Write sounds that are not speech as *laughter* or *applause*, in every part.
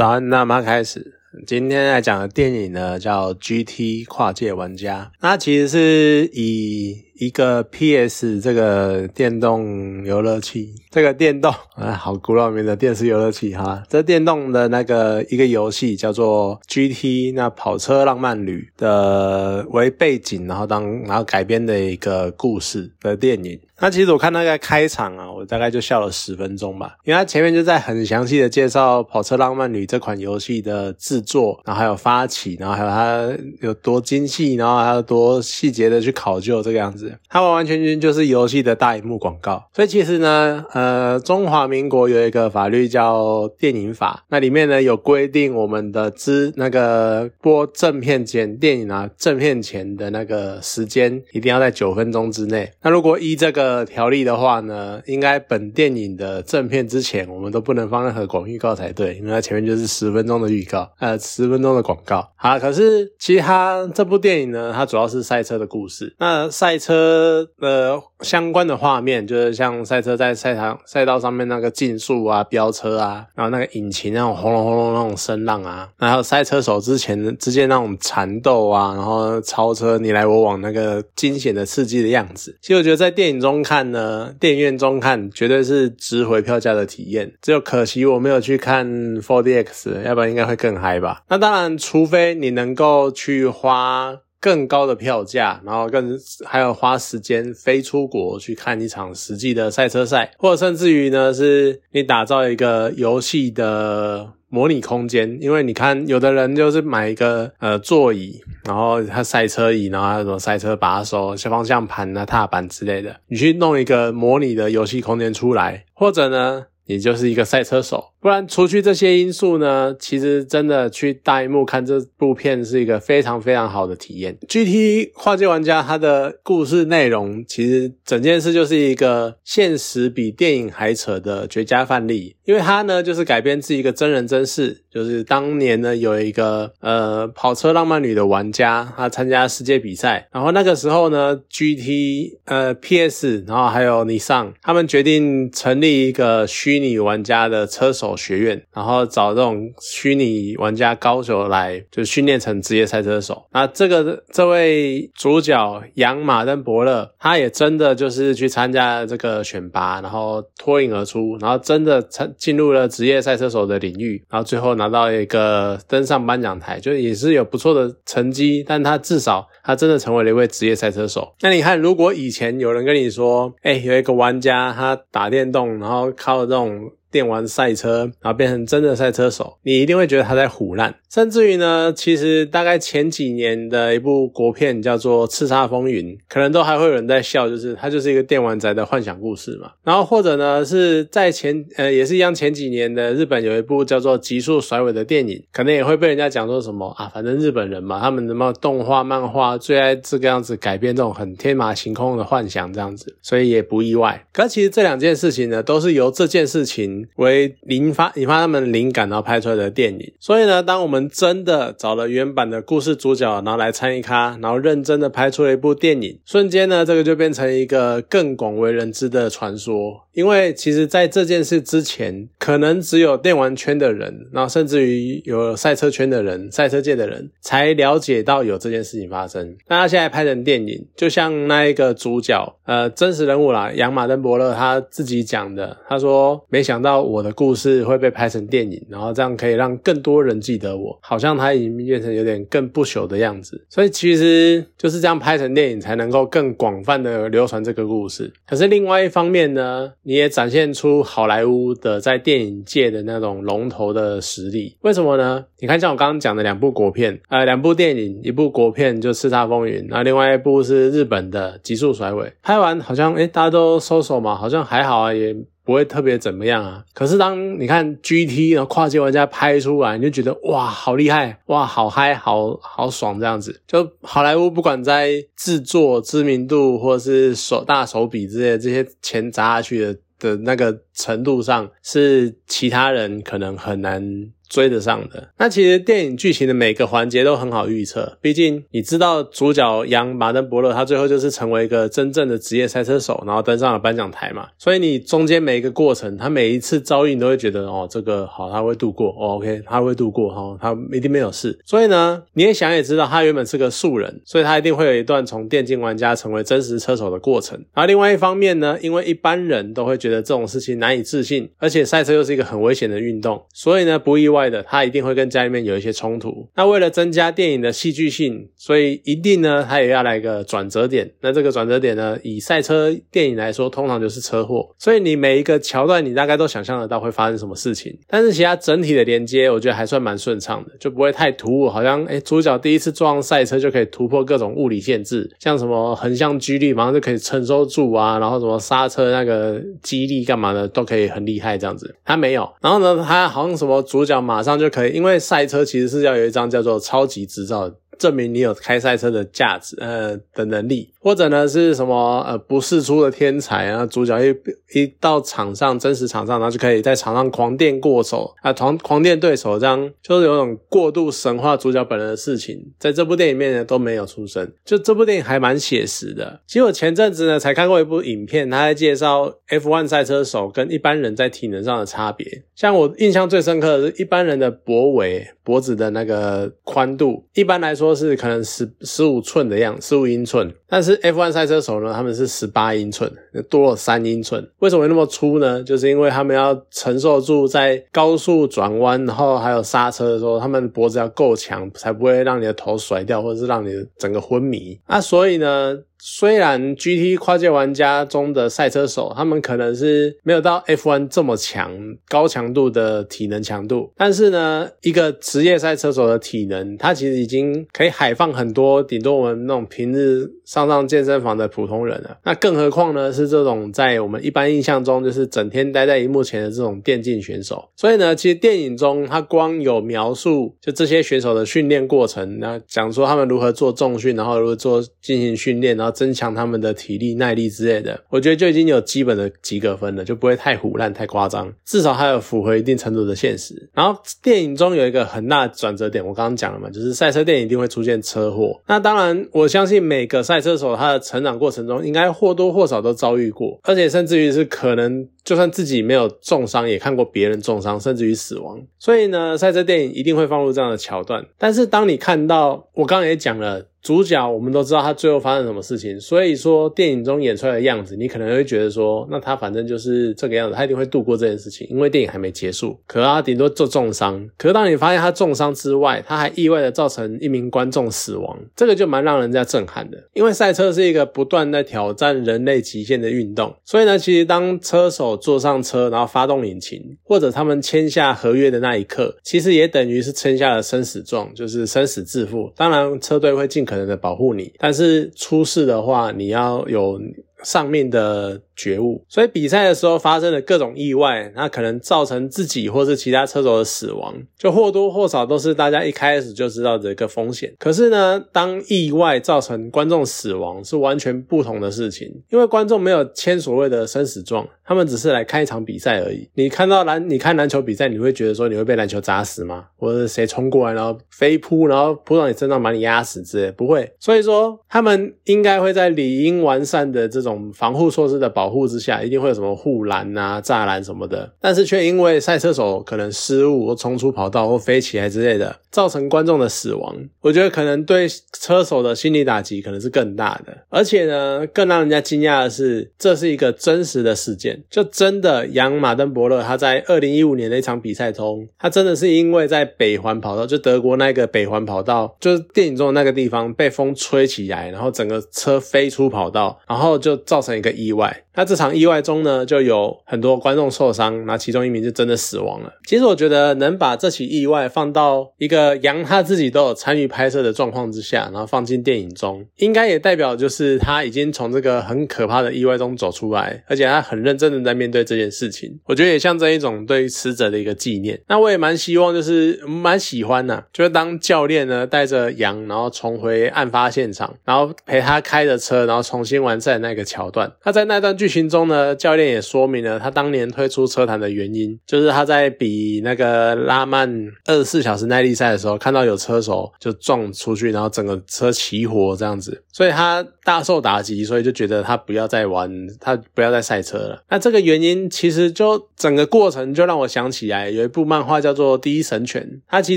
早安，那么开始。今天来讲的电影呢，叫《GT 跨界玩家》。那其实是以一个 PS 这个电动游乐器，这个电动 *laughs* 啊，好古老名的电视游乐器哈。这电动的那个一个游戏叫做 GT，那跑车浪漫旅的为背景，然后当然后改编的一个故事的电影。那其实我看那个开场啊，我大概就笑了十分钟吧，因为他前面就在很详细的介绍《跑车浪漫旅》这款游戏的制作，然后还有发起，然后还有它有多精细，然后还有多细节的去考究这个样子，它完完全全就是游戏的大荧幕广告。所以其实呢，呃，中华民国有一个法律叫电影法，那里面呢有规定我们的资那个播正片前电影啊正片前的那个时间一定要在九分钟之内。那如果依这个条例的话呢，应该本电影的正片之前，我们都不能放任何广预告才对，因为它前面就是十分钟的预告，呃，十分钟的广告。好，可是其实它这部电影呢，它主要是赛车的故事。那赛车的相关的画面，就是像赛车在赛场赛道上面那个竞速啊、飙车啊，然后那个引擎那种轰隆轰隆那种声浪啊，然后赛车手之前之间那种缠斗啊，然后超车你来我往那个惊险的刺激的样子。其实我觉得在电影中。看呢，电影院中看绝对是值回票价的体验。只有可惜我没有去看 4DX，要不然应该会更嗨吧。那当然，除非你能够去花更高的票价，然后更还有花时间飞出国去看一场实际的赛车赛，或者甚至于呢，是你打造一个游戏的。模拟空间，因为你看，有的人就是买一个呃座椅，然后他赛车椅，然后什么赛车把手、小方向盘啊、踏板之类的，你去弄一个模拟的游戏空间出来，或者呢，你就是一个赛车手。不然，除去这些因素呢，其实真的去大荧幕看这部片是一个非常非常好的体验。GT 跨界玩家，它的故事内容其实整件事就是一个现实比电影还扯的绝佳范例，因为它呢就是改编自一个真人真事，就是当年呢有一个呃跑车浪漫旅的玩家，他参加世界比赛，然后那个时候呢 GT 呃 PS，然后还有尼桑，他们决定成立一个虚拟玩家的车手。学院，然后找这种虚拟玩家高手来，就训练成职业赛车手。那这个这位主角杨马登伯勒，他也真的就是去参加这个选拔，然后脱颖而出，然后真的参进入了职业赛车手的领域，然后最后拿到一个登上颁奖台，就也是有不错的成绩。但他至少他真的成为了一位职业赛车手。那你看，如果以前有人跟你说，哎，有一个玩家他打电动，然后靠这种。não. 电玩赛车，然后变成真的赛车手，你一定会觉得他在胡乱。甚至于呢，其实大概前几年的一部国片叫做《叱咤风云》，可能都还会有人在笑，就是它就是一个电玩宅的幻想故事嘛。然后或者呢，是在前呃也是一样前几年的日本有一部叫做《极速甩尾》的电影，可能也会被人家讲说什么啊，反正日本人嘛，他们什么动画漫画最爱这个样子改编这种很天马行空的幻想这样子，所以也不意外。可其实这两件事情呢，都是由这件事情为引发引发他们灵感，然后拍出来的电影。所以呢，当我们真的找了原版的故事主角，然后来参与咖，然后认真的拍出了一部电影，瞬间呢，这个就变成一个更广为人知的传说。因为其实，在这件事之前，可能只有电玩圈的人，然后甚至于有赛车圈的人、赛车界的人才了解到有这件事情发生。那他现在拍成电影，就像那一个主角，呃，真实人物啦，杨马登伯勒他自己讲的，他说：“没想到我的故事会被拍成电影，然后这样可以让更多人记得我，好像他已经变成有点更不朽的样子。”所以其实就是这样拍成电影，才能够更广泛的流传这个故事。可是另外一方面呢？你也展现出好莱坞的在电影界的那种龙头的实力，为什么呢？你看，像我刚刚讲的两部国片，呃，两部电影，一部国片就《叱咤风云》，那另外一部是日本的《极速甩尾》，拍完好像，诶大家都收手嘛，好像还好啊，也。不会特别怎么样啊，可是当你看 GT 然后跨界玩家拍出来，你就觉得哇，好厉害，哇，好嗨，好好爽这样子。就好莱坞不管在制作知名度或者是手大手笔之类这些钱砸下去的的那个。程度上是其他人可能很难。追得上的那其实电影剧情的每个环节都很好预测，毕竟你知道主角杨马登伯勒他最后就是成为一个真正的职业赛车手，然后登上了颁奖台嘛，所以你中间每一个过程，他每一次遭遇你都会觉得哦这个好他会度过，OK 他会度过哈，他一定没有事。所以呢你也想也知道他原本是个素人，所以他一定会有一段从电竞玩家成为真实车手的过程。然后另外一方面呢，因为一般人都会觉得这种事情难难以置信，而且赛车又是一个很危险的运动，所以呢不意外。的他一定会跟家里面有一些冲突。那为了增加电影的戏剧性，所以一定呢，他也要来个转折点。那这个转折点呢，以赛车电影来说，通常就是车祸。所以你每一个桥段，你大概都想象得到会发生什么事情。但是其他整体的连接，我觉得还算蛮顺畅的，就不会太突兀。好像哎，主角第一次撞赛车就可以突破各种物理限制，像什么横向居力马上就可以承受住啊，然后什么刹车那个激励干嘛的都可以很厉害这样子。他没有。然后呢，他好像什么主角马上就可以，因为赛车其实是要有一张叫做超级执照。证明你有开赛车的价值，呃的能力，或者呢是什么呃不世出的天才啊？主角一一到场上，真实场上，然后就可以在场上狂电过手啊，狂狂电对手，这样就是有种过度神话主角本人的事情，在这部电影里面呢都没有出生。就这部电影还蛮写实的。其实我前阵子呢才看过一部影片，他在介绍 F1 赛车手跟一般人在体能上的差别。像我印象最深刻的是一般人的脖围脖子的那个宽度，一般来说。都是可能十十五寸的样，十五英寸。但是 F1 赛车手呢，他们是十八英寸，多了三英寸。为什么会那么粗呢？就是因为他们要承受住在高速转弯，然后还有刹车的时候，他们脖子要够强，才不会让你的头甩掉，或者是让你整个昏迷。那所以呢？虽然 GT 跨界玩家中的赛车手，他们可能是没有到 F1 这么强高强度的体能强度，但是呢，一个职业赛车手的体能，他其实已经可以海放很多，顶多我们那种平日上上健身房的普通人了。那更何况呢，是这种在我们一般印象中就是整天待在荧幕前的这种电竞选手。所以呢，其实电影中他光有描述就这些选手的训练过程，那讲说他们如何做重训，然后如何做进行训练，然后。增强他们的体力、耐力之类的，我觉得就已经有基本的及格分了，就不会太胡乱、太夸张，至少还有符合一定程度的现实。然后电影中有一个很大的转折点，我刚刚讲了嘛，就是赛车电影一定会出现车祸。那当然，我相信每个赛车手他的成长过程中，应该或多或少都遭遇过，而且甚至于是可能就算自己没有重伤，也看过别人重伤，甚至于死亡。所以呢，赛车电影一定会放入这样的桥段。但是当你看到，我刚刚也讲了。主角我们都知道他最后发生什么事情，所以说电影中演出来的样子，你可能会觉得说，那他反正就是这个样子，他一定会度过这件事情，因为电影还没结束。可他顶多做重伤，可是当你发现他重伤之外，他还意外的造成一名观众死亡，这个就蛮让人家震撼的。因为赛车是一个不断在挑战人类极限的运动，所以呢，其实当车手坐上车，然后发动引擎，或者他们签下合约的那一刻，其实也等于是签下了生死状，就是生死自负。当然，车队会尽。可能的保护你，但是出事的话，你要有。上面的觉悟，所以比赛的时候发生的各种意外，那可能造成自己或是其他车手的死亡，就或多或少都是大家一开始就知道的一个风险。可是呢，当意外造成观众死亡，是完全不同的事情，因为观众没有签所谓的生死状，他们只是来看一场比赛而已。你看到篮，你看篮球比赛，你会觉得说你会被篮球砸死吗？或者谁冲过来然后飞扑，然后扑到你身上把你压死之类？不会。所以说，他们应该会在理应完善的这种。防护措施的保护之下，一定会有什么护栏啊、栅栏什么的，但是却因为赛车手可能失误或冲出跑道或飞起来之类的，造成观众的死亡。我觉得可能对车手的心理打击可能是更大的。而且呢，更让人家惊讶的是，这是一个真实的事件，就真的杨马登伯勒他在二零一五年的一场比赛中，他真的是因为在北环跑道，就德国那个北环跑道，就是电影中的那个地方被风吹起来，然后整个车飞出跑道，然后就。造成一个意外。那这场意外中呢，就有很多观众受伤，那其中一名就真的死亡了。其实我觉得能把这起意外放到一个杨他自己都有参与拍摄的状况之下，然后放进电影中，应该也代表就是他已经从这个很可怕的意外中走出来，而且他很认真的在面对这件事情。我觉得也象征一种对死者的一个纪念。那我也蛮希望，就是蛮喜欢呐，就是当教练呢带着杨，然后重回案发现场，然后陪他开着车，然后重新完赛那个桥段。他在那段。剧情中呢，教练也说明了他当年退出车坛的原因，就是他在比那个拉曼二十四小时耐力赛的时候，看到有车手就撞出去，然后整个车起火这样子，所以他大受打击，所以就觉得他不要再玩，他不要再赛车了。那这个原因其实就整个过程就让我想起来有一部漫画叫做《第一神犬》，它其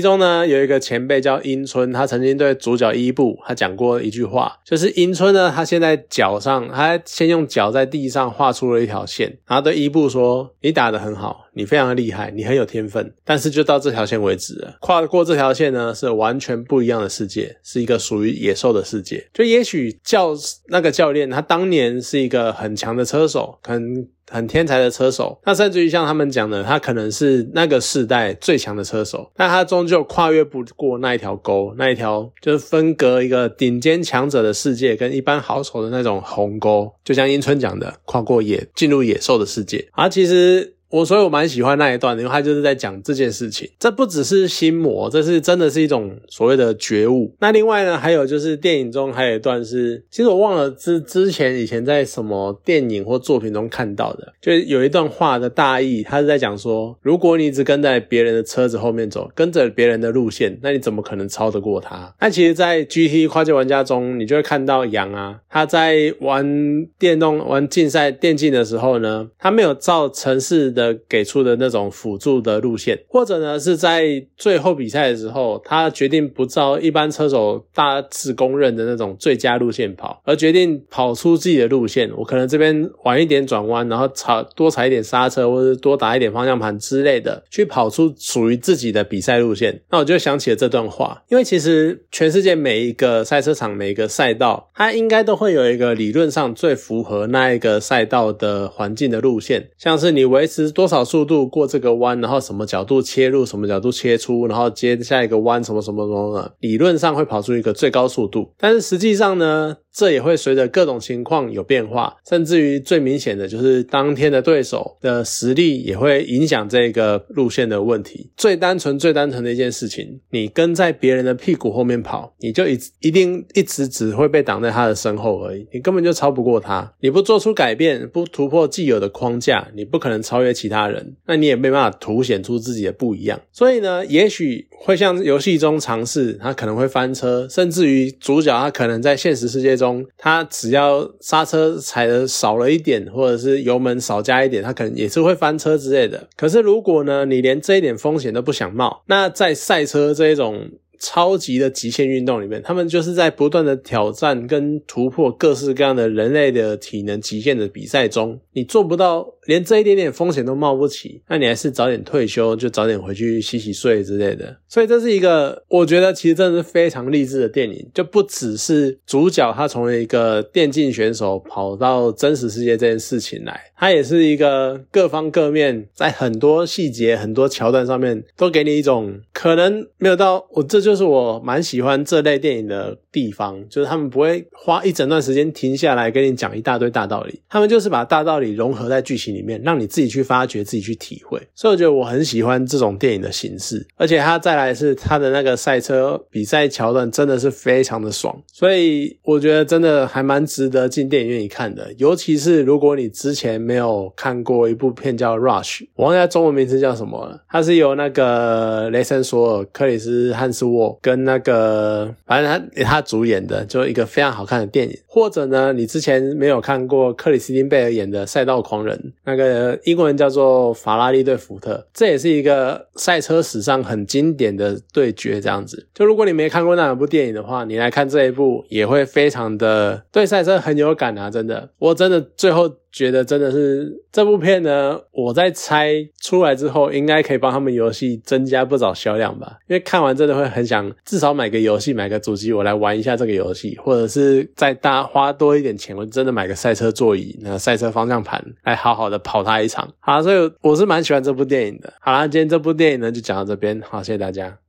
中呢有一个前辈叫樱村，他曾经对主角伊布他讲过一句话，就是樱村呢，他现在脚上，他先用脚在地上画出了一条线，然后对伊布说：“你打得很好，你非常的厉害，你很有天分，但是就到这条线为止了。跨过这条线呢，是完全不一样的世界，是一个属于野兽的世界。就也许教那个教练，他当年是一个很强的车手，可能。”很天才的车手，那甚至于像他们讲的，他可能是那个世代最强的车手，但他终究跨越不过那一条沟，那一条就是分隔一个顶尖强者的世界跟一般好手的那种鸿沟。就像英春讲的，跨过野，进入野兽的世界。而其实。我所以，我蛮喜欢那一段，因为他就是在讲这件事情。这不只是心魔，这是真的是一种所谓的觉悟。那另外呢，还有就是电影中还有一段是，其实我忘了之之前以前在什么电影或作品中看到的，就是有一段话的大意，他是在讲说，如果你一直跟在别人的车子后面走，跟着别人的路线，那你怎么可能超得过他？那其实，在 GT 跨界玩家中，你就会看到杨啊，他在玩电动、玩竞赛电竞的时候呢，他没有照城市的。给出的那种辅助的路线，或者呢是在最后比赛的时候，他决定不照一般车手大致公认的那种最佳路线跑，而决定跑出自己的路线。我可能这边晚一点转弯，然后踩多踩一点刹车，或者多打一点方向盘之类的，去跑出属于自己的比赛路线。那我就想起了这段话，因为其实全世界每一个赛车场、每一个赛道，它应该都会有一个理论上最符合那一个赛道的环境的路线，像是你维持。多少速度过这个弯，然后什么角度切入，什么角度切出，然后接下一个弯，什么什么什么的，理论上会跑出一个最高速度，但是实际上呢？这也会随着各种情况有变化，甚至于最明显的就是当天的对手的实力也会影响这个路线的问题。最单纯、最单纯的一件事情，你跟在别人的屁股后面跑，你就一一定一直只会被挡在他的身后而已，你根本就超不过他。你不做出改变，不突破既有的框架，你不可能超越其他人，那你也没办法凸显出自己的不一样。所以呢，也许会像游戏中尝试，他可能会翻车，甚至于主角他可能在现实世界中。他只要刹车踩的少了一点，或者是油门少加一点，他可能也是会翻车之类的。可是如果呢，你连这一点风险都不想冒，那在赛车这一种超级的极限运动里面，他们就是在不断的挑战跟突破各式各样的人类的体能极限的比赛中，你做不到。连这一点点风险都冒不起，那你还是早点退休，就早点回去洗洗睡之类的。所以这是一个，我觉得其实真的是非常励志的电影，就不只是主角他从一个电竞选手跑到真实世界这件事情来，他也是一个各方各面在很多细节、很多桥段上面都给你一种可能没有到我，这就是我蛮喜欢这类电影的地方，就是他们不会花一整段时间停下来跟你讲一大堆大道理，他们就是把大道理融合在剧情。里面让你自己去发掘，自己去体会，所以我觉得我很喜欢这种电影的形式，而且它再来是它的那个赛车比赛桥段真的是非常的爽，所以我觉得真的还蛮值得进电影院一看的。尤其是如果你之前没有看过一部片叫《Rush》，我忘记它中文名字叫什么了，它是由那个雷神索尔、克里斯汉斯沃跟那个反正他他主演的，就一个非常好看的电影。或者呢，你之前没有看过克里斯汀贝尔演的《赛道狂人》。那个英国人叫做法拉利对福特，这也是一个赛车史上很经典的对决。这样子，就如果你没看过那两部电影的话，你来看这一部也会非常的对赛车很有感啊！真的，我真的最后。觉得真的是这部片呢，我在猜出来之后，应该可以帮他们游戏增加不少销量吧。因为看完真的会很想至少买个游戏，买个主机，我来玩一下这个游戏，或者是再大花多一点钱，我真的买个赛车座椅、那赛车方向盘，来好好的跑它一场。好，所以我是蛮喜欢这部电影的。好啦，今天这部电影呢就讲到这边，好，谢谢大家。